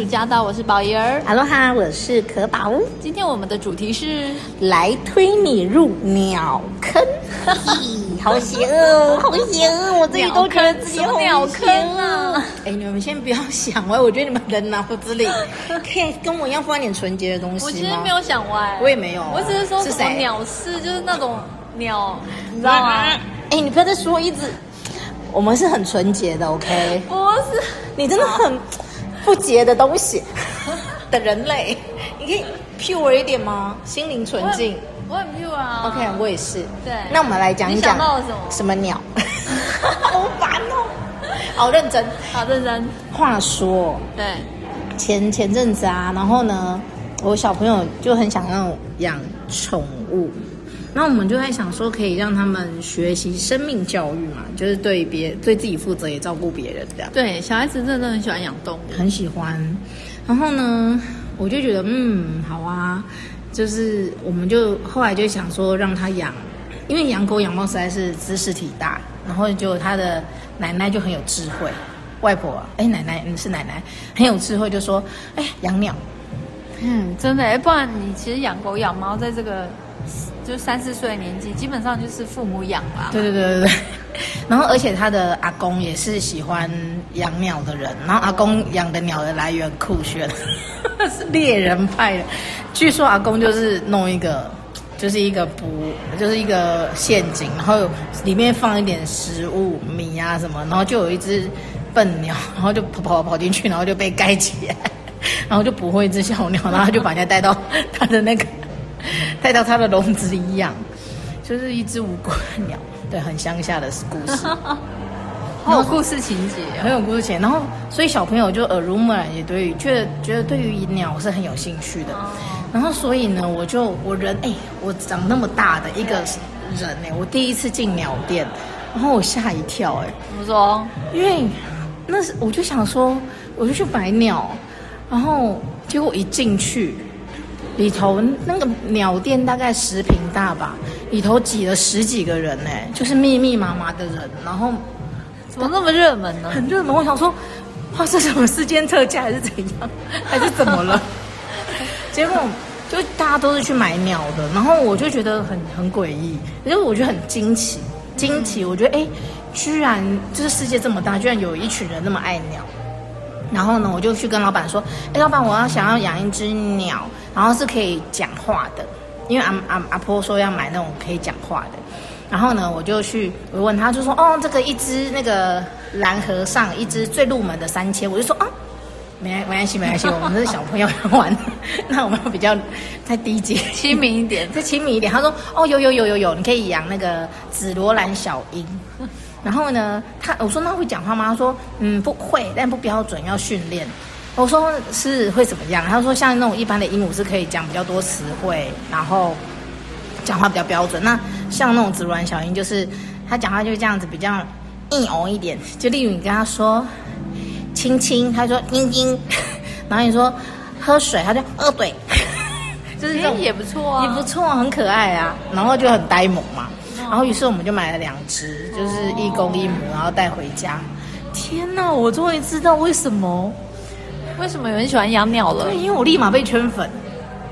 到公主驾到，我是宝仪儿。哈喽哈，我是可宝。今天我们的主题是来推你入鸟坑，好邪恶，好邪恶！我自己都觉得自己好鸟坑啊！哎，你们先不要想歪，我觉得你们的脑子里 可以跟我一样放一点纯洁的东西。我其实没有想歪，我也没有，我只是说什么鸟事，就是那种鸟，你知道吗？哎，你不要再说一直。我们是很纯洁的，OK？不是，你真的很不洁的东西 的人类，你可以 pure 一点吗？心灵纯净，我很 pure 啊。OK，我也是。对，那我们来讲一讲。什么？什么鸟？好烦哦！好认真，好认真。话说，对，前前阵子啊，然后呢，我小朋友就很想要养宠物。那我们就在想说，可以让他们学习生命教育嘛，就是对别对自己负责，也照顾别人这样。对，小孩子真的很喜欢养动物，很喜欢。然后呢，我就觉得，嗯，好啊，就是我们就后来就想说，让他养，因为养狗养猫实在是知识体大。然后就他的奶奶就很有智慧，外婆，哎，奶奶，嗯，是奶奶，很有智慧，就说，哎，养鸟，嗯，真的，哎，不然你其实养狗养猫，在这个。就三四岁的年纪，基本上就是父母养吧。对对对对对。然后，而且他的阿公也是喜欢养鸟的人。然后，阿公养的鸟的来源酷炫，是猎人派的。据说阿公就是弄一个，就是一个捕，就是一个陷阱，然后里面放一点食物、米啊什么，然后就有一只笨鸟，然后就跑跑跑进去，然后就被盖起来，然后就捕获一只小鸟，然后就把人家带到他的那个。带到他的笼子里养，就是一只无辜的鸟，对，很乡下的故事，很有故事情节，很有故事情节。然后，所以小朋友就耳濡目染，也对于觉得觉得对于鸟是很有兴趣的。然后，所以呢，我就我人哎，我长那么大的一个人哎，我第一次进鸟店，然后我吓一跳哎，怎么说？因为那是我就想说，我就去买鸟，然后结果一进去。里头那个鸟店大概十平大吧，里头挤了十几个人呢，就是密密麻麻的人，然后怎么那么热门呢？很热门，我想说，哇，是什么事件特价还是怎样，还是怎么了？结果就大家都是去买鸟的，然后我就觉得很很诡异，因为我觉得很惊奇，惊奇，我觉得哎，居然就是世界这么大，居然有一群人那么爱鸟。然后呢，我就去跟老板说：“哎，老板，我要想要养一只鸟，然后是可以讲话的，因为阿阿阿婆说要买那种可以讲话的。然后呢，我就去我问他，就说：哦，这个一只那个蓝和尚，一只最入门的三千。我就说啊，没没关系，没关系，我们是小朋友玩，那我们比较再低阶，亲民一点，再亲民一点。他说：哦，有有有有有，你可以养那个紫罗兰小鹰。”然后呢，他我说那会讲话吗？他说嗯不会，但不标准，要训练。我说是会怎么样？他说像那种一般的鹦鹉是可以讲比较多词汇，然后讲话比较标准。那像那种紫罗兰小鹰，就是他讲话就是这样子比较硬哦一点。就例如你跟他说亲亲，他说嘤嘤，然后你说喝水，他就呃对，就是这种也不错啊，也不错，很可爱啊。然后就很呆萌嘛。然后于是我们就买了两只，就是一公一母，然后带回家。天哪，我终于知道为什么，为什么有人喜欢养鸟了？对，因为我立马被圈粉。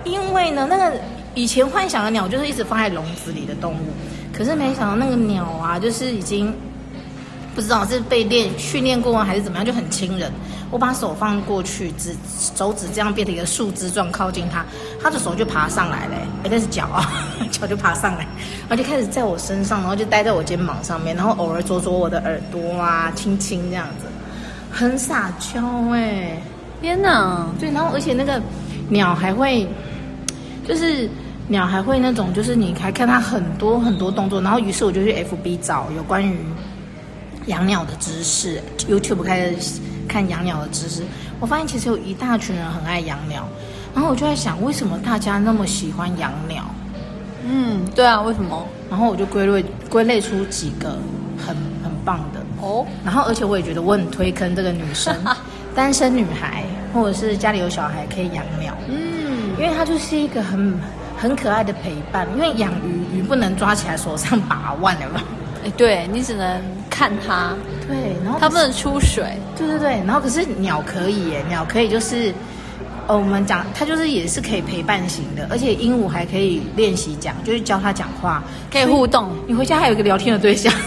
因为呢，那个以前幻想的鸟就是一直放在笼子里的动物，可是没想到那个鸟啊，就是已经不知道是被练训练过还是怎么样，就很亲人。我把手放过去，指手指这样变成一个树枝状靠近它，它的手就爬上来了，哎，那是脚啊，脚就爬上来，然后就开始在我身上，然后就待在我肩膀上面，然后偶尔啄啄我的耳朵啊，亲亲这样子，很撒娇哎，天哪，对，然后而且那个鸟还会，就是鸟还会那种，就是你还看它很多很多动作，然后于是我就去 FB 找有关于养鸟的知识，YouTube 开始。看养鸟的知识，我发现其实有一大群人很爱养鸟，然后我就在想，为什么大家那么喜欢养鸟？嗯，对啊，为什么？然后我就归类归类出几个很很棒的哦。然后而且我也觉得我很推坑这个女生，单身女孩或者是家里有小孩可以养鸟。嗯，因为它就是一个很很可爱的陪伴。因为养鱼鱼不能抓起来手上把玩的嘛，哎，对你只能看它。对，然后它不能出水。对对对，然后可是鸟可以耶，鸟可以就是，呃，我们讲它就是也是可以陪伴型的，而且鹦鹉还可以练习讲，就是教它讲话，可以互动。你回家还有一个聊天的对象。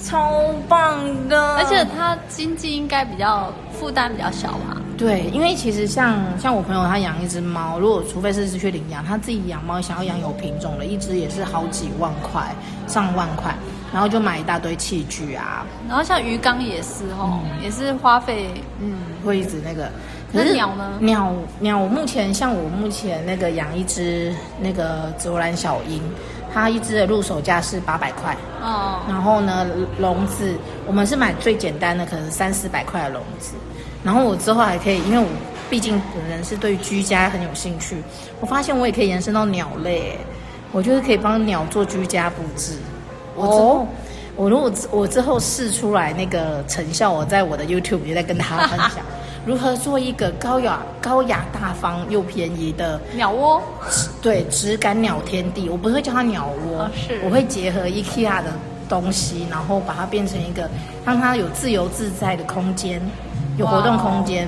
超棒的，而且它经济应该比较负担比较小吧？对，因为其实像像我朋友他养一只猫，如果除非是是去领养，他自己养猫想要养有品种的，一只也是好几万块，上万块，然后就买一大堆器具啊。然后像鱼缸也是哦，嗯、也是花费，嗯，会一直那个。可是鸟呢？鸟鸟，我目前像我目前那个养一只那个紫罗兰小鹰。它一只的入手价是八百块哦，然后呢，笼子我们是买最简单的，可能三四百块的笼子。然后我之后还可以，因为我毕竟本人是对居家很有兴趣，我发现我也可以延伸到鸟类，我就是可以帮鸟做居家布置。我之后，哦，我如果我之后试出来那个成效，我在我的 YouTube 也在跟大家分享。如何做一个高雅、高雅大方又便宜的鸟窝？对，质感鸟天地。我不会叫它鸟窝，哦、是我会结合 IKEA 的东西，然后把它变成一个让它有自由自在的空间，有活动空间。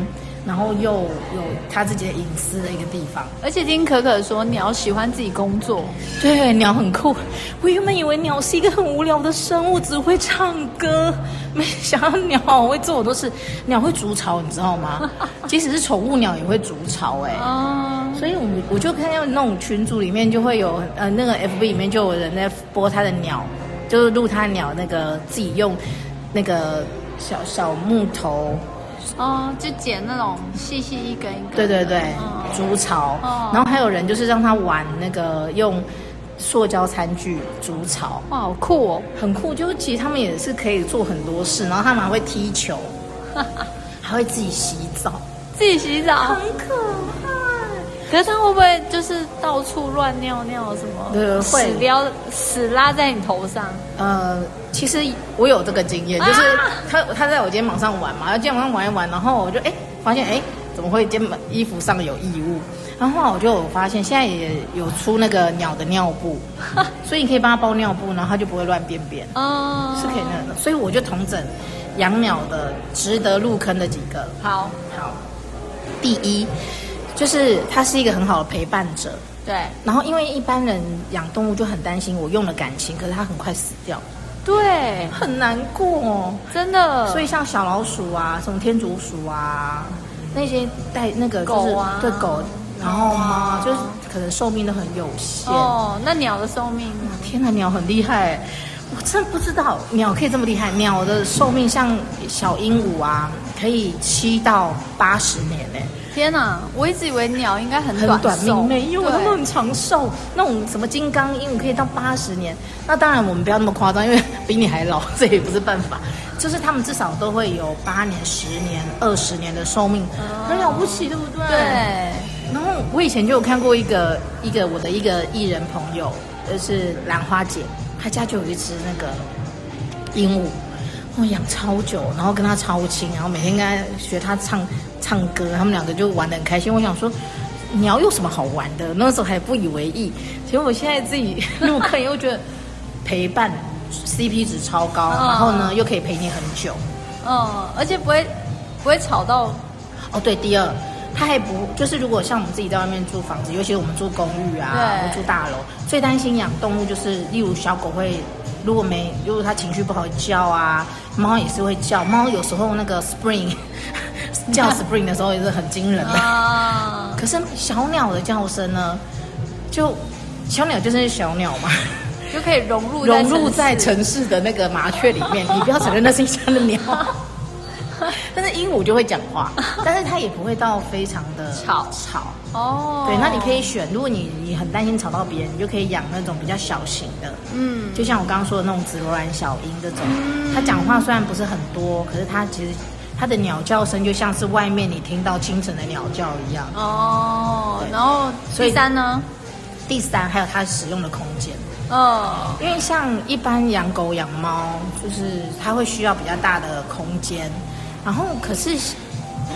然后又有他自己的隐私的一个地方，而且听可可说鸟喜欢自己工作，对，鸟很酷。我原本以为鸟是一个很无聊的生物，只会唱歌，没想到鸟好会做很多事。鸟会筑巢，你知道吗？即使是宠物鸟也会筑巢，哎，哦，所以我我就看到那种群组里面就会有，呃，那个 FB 里面就有人在播他的鸟，就是录他鸟那个自己用那个小小木头。哦，就剪那种细细一根一根。对对对，竹巢。哦。然后还有人就是让他玩那个用塑胶餐具竹巢。哇，好酷哦！很酷，就其实他们也是可以做很多事，然后他们还会踢球，还会自己洗澡，自己洗澡，很可爱。可是他会不会就是到处乱尿尿什么？对，会屎尿屎拉在你头上。呃，其实我有这个经验，就是他他在我肩膀上玩嘛，然后肩膀上玩一玩，然后我就哎发现哎怎么会肩膀衣服上有异物？然后后来我就发现现在也有出那个鸟的尿布，所以你可以帮他包尿布，然后他就不会乱便便。哦，是可以那的，所以我就同整养鸟的值得入坑的几个。好，好，第一。就是它是一个很好的陪伴者，对。然后因为一般人养动物就很担心我用了感情，可是它很快死掉，对，很难过，真的。所以像小老鼠啊，什么天竺鼠啊，那些带那个就是狗啊，对狗，然后猫就是可能寿命都很有限。哦，那鸟的寿命？天哪，鸟很厉害，我真不知道鸟可以这么厉害。鸟的寿命像小鹦鹉啊，可以七到八十年呢。天哪！我一直以为鸟应该很短，很短命，没有，它们很长寿。那种什么金刚鹦鹉可以到八十年，那当然我们不要那么夸张，因为 比你还老，这也不是办法。就是他们至少都会有八年、十年、二十年的寿命，哦，很了不起，对不对？对。然后我以前就有看过一个一个我的一个艺人朋友，就是兰花姐，她家就有一只那个鹦鹉，我养超久，然后跟他超亲，然后每天跟他学他唱。唱歌，他们两个就玩的很开心。我想说，鸟有什么好玩的？那时候还不以为意。其实我现在自己入坑，又觉得陪伴 CP 值超高，然后呢又可以陪你很久。嗯，而且不会不会吵到。哦，对，第二，他还不就是如果像我们自己在外面租房子，尤其是我们住公寓啊，或住大楼，最担心养动物就是，例如小狗会如果没如果它情绪不好叫啊，猫也是会叫。猫有时候那个 Spring。叫 Spring 的时候也是很惊人的，啊，可是小鸟的叫声呢，就小鸟就是小鸟嘛，就可以融入融入在城市的那个麻雀里面。你不要承认那是一家的鸟，但是鹦鹉就会讲话，但是它也不会到非常的吵吵哦。对，那你可以选，如果你你很担心吵到别人，你就可以养那种比较小型的，嗯，就像我刚刚说的那种紫罗兰小鹰这种，它讲话虽然不是很多，可是它其实。它的鸟叫声就像是外面你听到清晨的鸟叫一样哦。然后第三呢？第三还有它使用的空间哦。因为像一般养狗养猫，就是它会需要比较大的空间。然后可是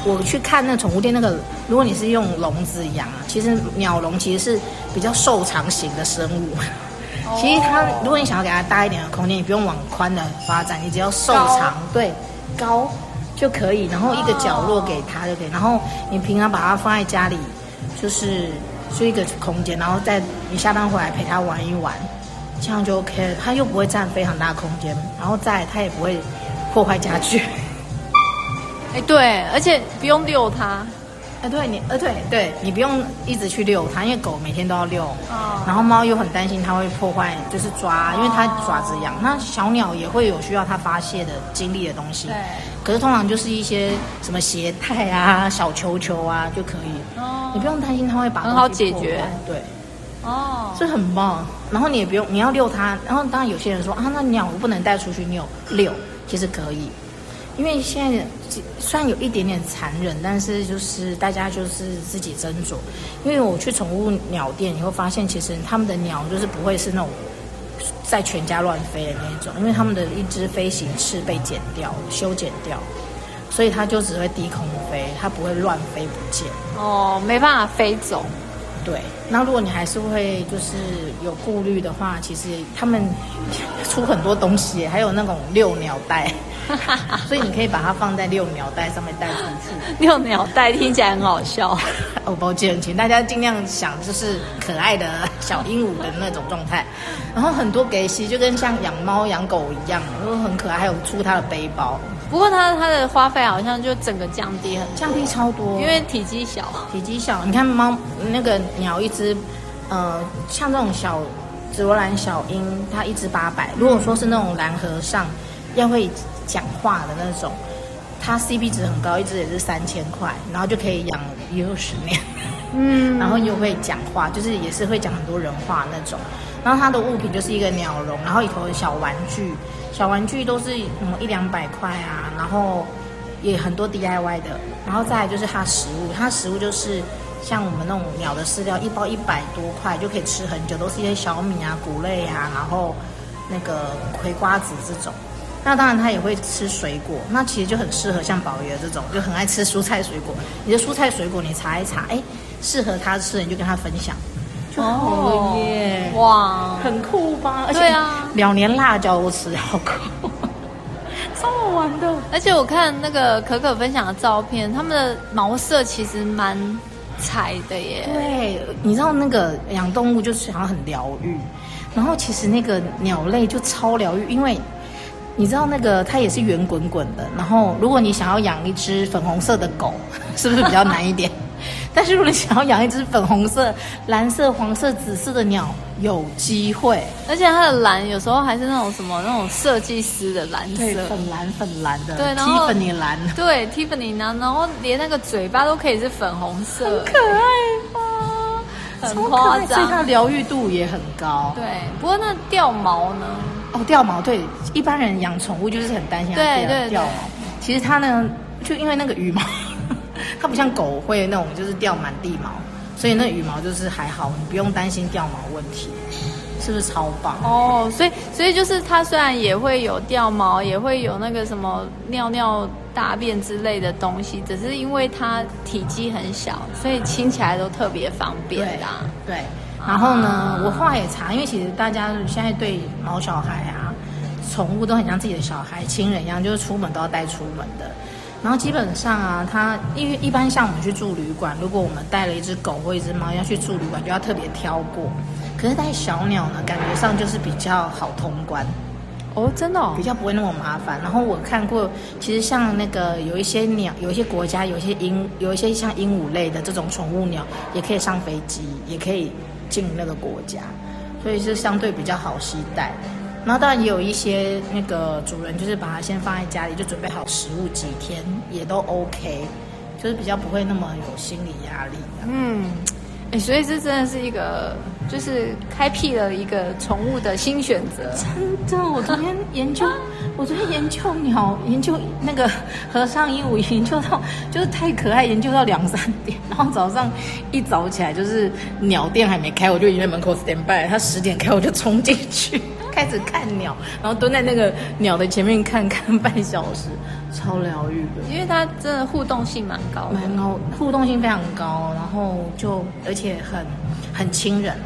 我去看那宠物店，那个如果你是用笼子养啊，其实鸟笼其实是比较瘦长型的生物。其实它，如果你想要给它大一点的空间，你不用往宽的发展，你只要瘦长，对，高就可以。然后一个角落给它就可以。然后你平常把它放在家里，就是就一个空间，然后再你下班回来陪它玩一玩，这样就 OK 了。它又不会占非常大的空间，然后再它也不会破坏家具。哎，对，而且不用遛它。哎，对你，呃，对，对你不用一直去遛它，因为狗每天都要遛。哦。然后猫又很担心它会破坏，就是抓，因为它爪子痒。那小鸟也会有需要它发泄的精力的东西。对。可是通常就是一些什么鞋带啊、小球球啊就可以。哦。你不用担心它会把。很好解决。对。哦。这很棒。然后你也不用，你要遛它。然后当然有些人说啊，那鸟我不能带出去遛遛，其实可以。因为现在虽然有一点点残忍，但是就是大家就是自己斟酌。因为我去宠物鸟店，你会发现其实他们的鸟就是不会是那种在全家乱飞的那种，因为他们的一只飞行翅被剪掉、修剪掉，所以它就只会低空飞，它不会乱飞不见。哦，没办法飞走。对，那如果你还是会就是有顾虑的话，其实他们 出很多东西，还有那种遛鸟袋。所以你可以把它放在遛鸟袋上面带出去。遛鸟袋听起来很好笑。哦，抱歉，请大家尽量想就是可爱的小鹦鹉的那种状态。然后很多给西就跟像养猫养狗一样，都很可爱。还有出它的背包。不过它它的花费好像就整个降低很降低超多，因为体积小。体积小，你看猫那个鸟一只，呃，像这种小紫罗兰小鹰，它一只八百。如果说是那种蓝和尚，要会。讲话的那种，它 CP 值很高，一只也是三千块，然后就可以养一二十年，嗯，然后又会讲话，就是也是会讲很多人话那种。然后它的物品就是一个鸟笼，然后里头有小玩具，小玩具都是嗯一两百块啊，然后也很多 DIY 的。然后再来就是它食物，它食物就是像我们那种鸟的饲料，一包一百多块就可以吃很久，都是一些小米啊、谷类啊，然后那个葵瓜子这种。那当然，他也会吃水果。那其实就很适合像宝爷这种，就很爱吃蔬菜水果。你的蔬菜水果，你查一查，哎，适合他吃，你就跟他分享，就好耶！哇，很酷吧？而且啊，两年辣椒都吃，好酷，超好玩的。而且我看那个可可分享的照片，他们的毛色其实蛮彩的耶。对，你知道那个养动物就是想要很疗愈，然后其实那个鸟类就超疗愈，因为。你知道那个它也是圆滚滚的，然后如果你想要养一只粉红色的狗，是不是比较难一点？但是如果你想要养一只粉红色、蓝色、黄色、紫色的鸟，有机会。而且它的蓝有时候还是那种什么那种设计师的蓝色，对，粉蓝粉蓝的，对，然后 Tiffany 蓝，对，Tiffany 蓝，然后连那个嘴巴都可以是粉红色，很可爱吧？很夸张，所以它的疗愈度也很高。对，不过那掉毛呢？哦，掉毛对，一般人养宠物就是很担心它掉掉毛。对对对，其实它呢，就因为那个羽毛，它不像狗会那种就是掉满地毛，所以那羽毛就是还好，你不用担心掉毛问题，是不是超棒？哦，所以所以就是它虽然也会有掉毛，也会有那个什么尿尿大便之类的东西，只是因为它体积很小，所以清起来都特别方便啦。对。对然后呢，我后来也查，因为其实大家现在对毛小孩啊，宠物都很像自己的小孩、亲人一样，就是出门都要带出门的。然后基本上啊，它因为一般像我们去住旅馆，如果我们带了一只狗或一只猫要去住旅馆，就要特别挑过。可是带小鸟呢，感觉上就是比较好通关。哦，真的哦，比较不会那么麻烦。然后我看过，其实像那个有一些鸟，有一些国家，有一些鹦，有一些像鹦鹉类的这种宠物鸟，也可以上飞机，也可以。进那个国家，所以是相对比较好携带。然后当然也有一些那个主人，就是把它先放在家里，就准备好食物，几天也都 OK，就是比较不会那么有心理压力。嗯。欸、所以这真的是一个，就是开辟了一个宠物的新选择。真的，我昨天研究，我昨天研究鸟，研究那个和尚鹦鹉，研究到就是太可爱，研究到两三点。然后早上一早起来，就是鸟店还没开，我就已经在门口 stand by。他十点开，我就冲进去开始看鸟，然后蹲在那个鸟的前面看看半小时。超疗愈的，因为它真的互动性蛮高的，蛮高，互动性非常高，然后就而且很很亲人，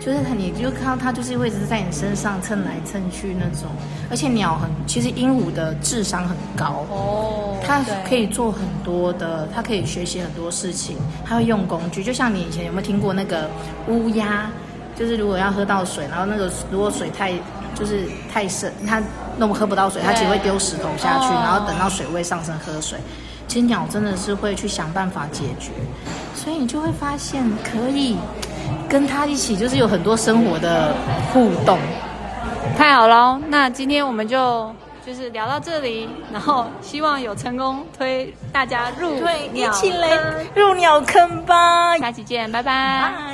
就是你就看到它就是会一直在你身上蹭来蹭去那种，而且鸟很，其实鹦鹉的智商很高哦，它可以做很多的，它可以学习很多事情，它会用工具，就像你以前有没有听过那个乌鸦？就是如果要喝到水，然后那个如果水太就是太深，它弄喝不到水，它只会丢石头下去，然后等到水位上升喝水。其实鸟真的是会去想办法解决，所以你就会发现可以跟它一起，就是有很多生活的互动。太好了，那今天我们就就是聊到这里，然后希望有成功推大家入对，一起来入鸟坑吧。下期见，拜拜。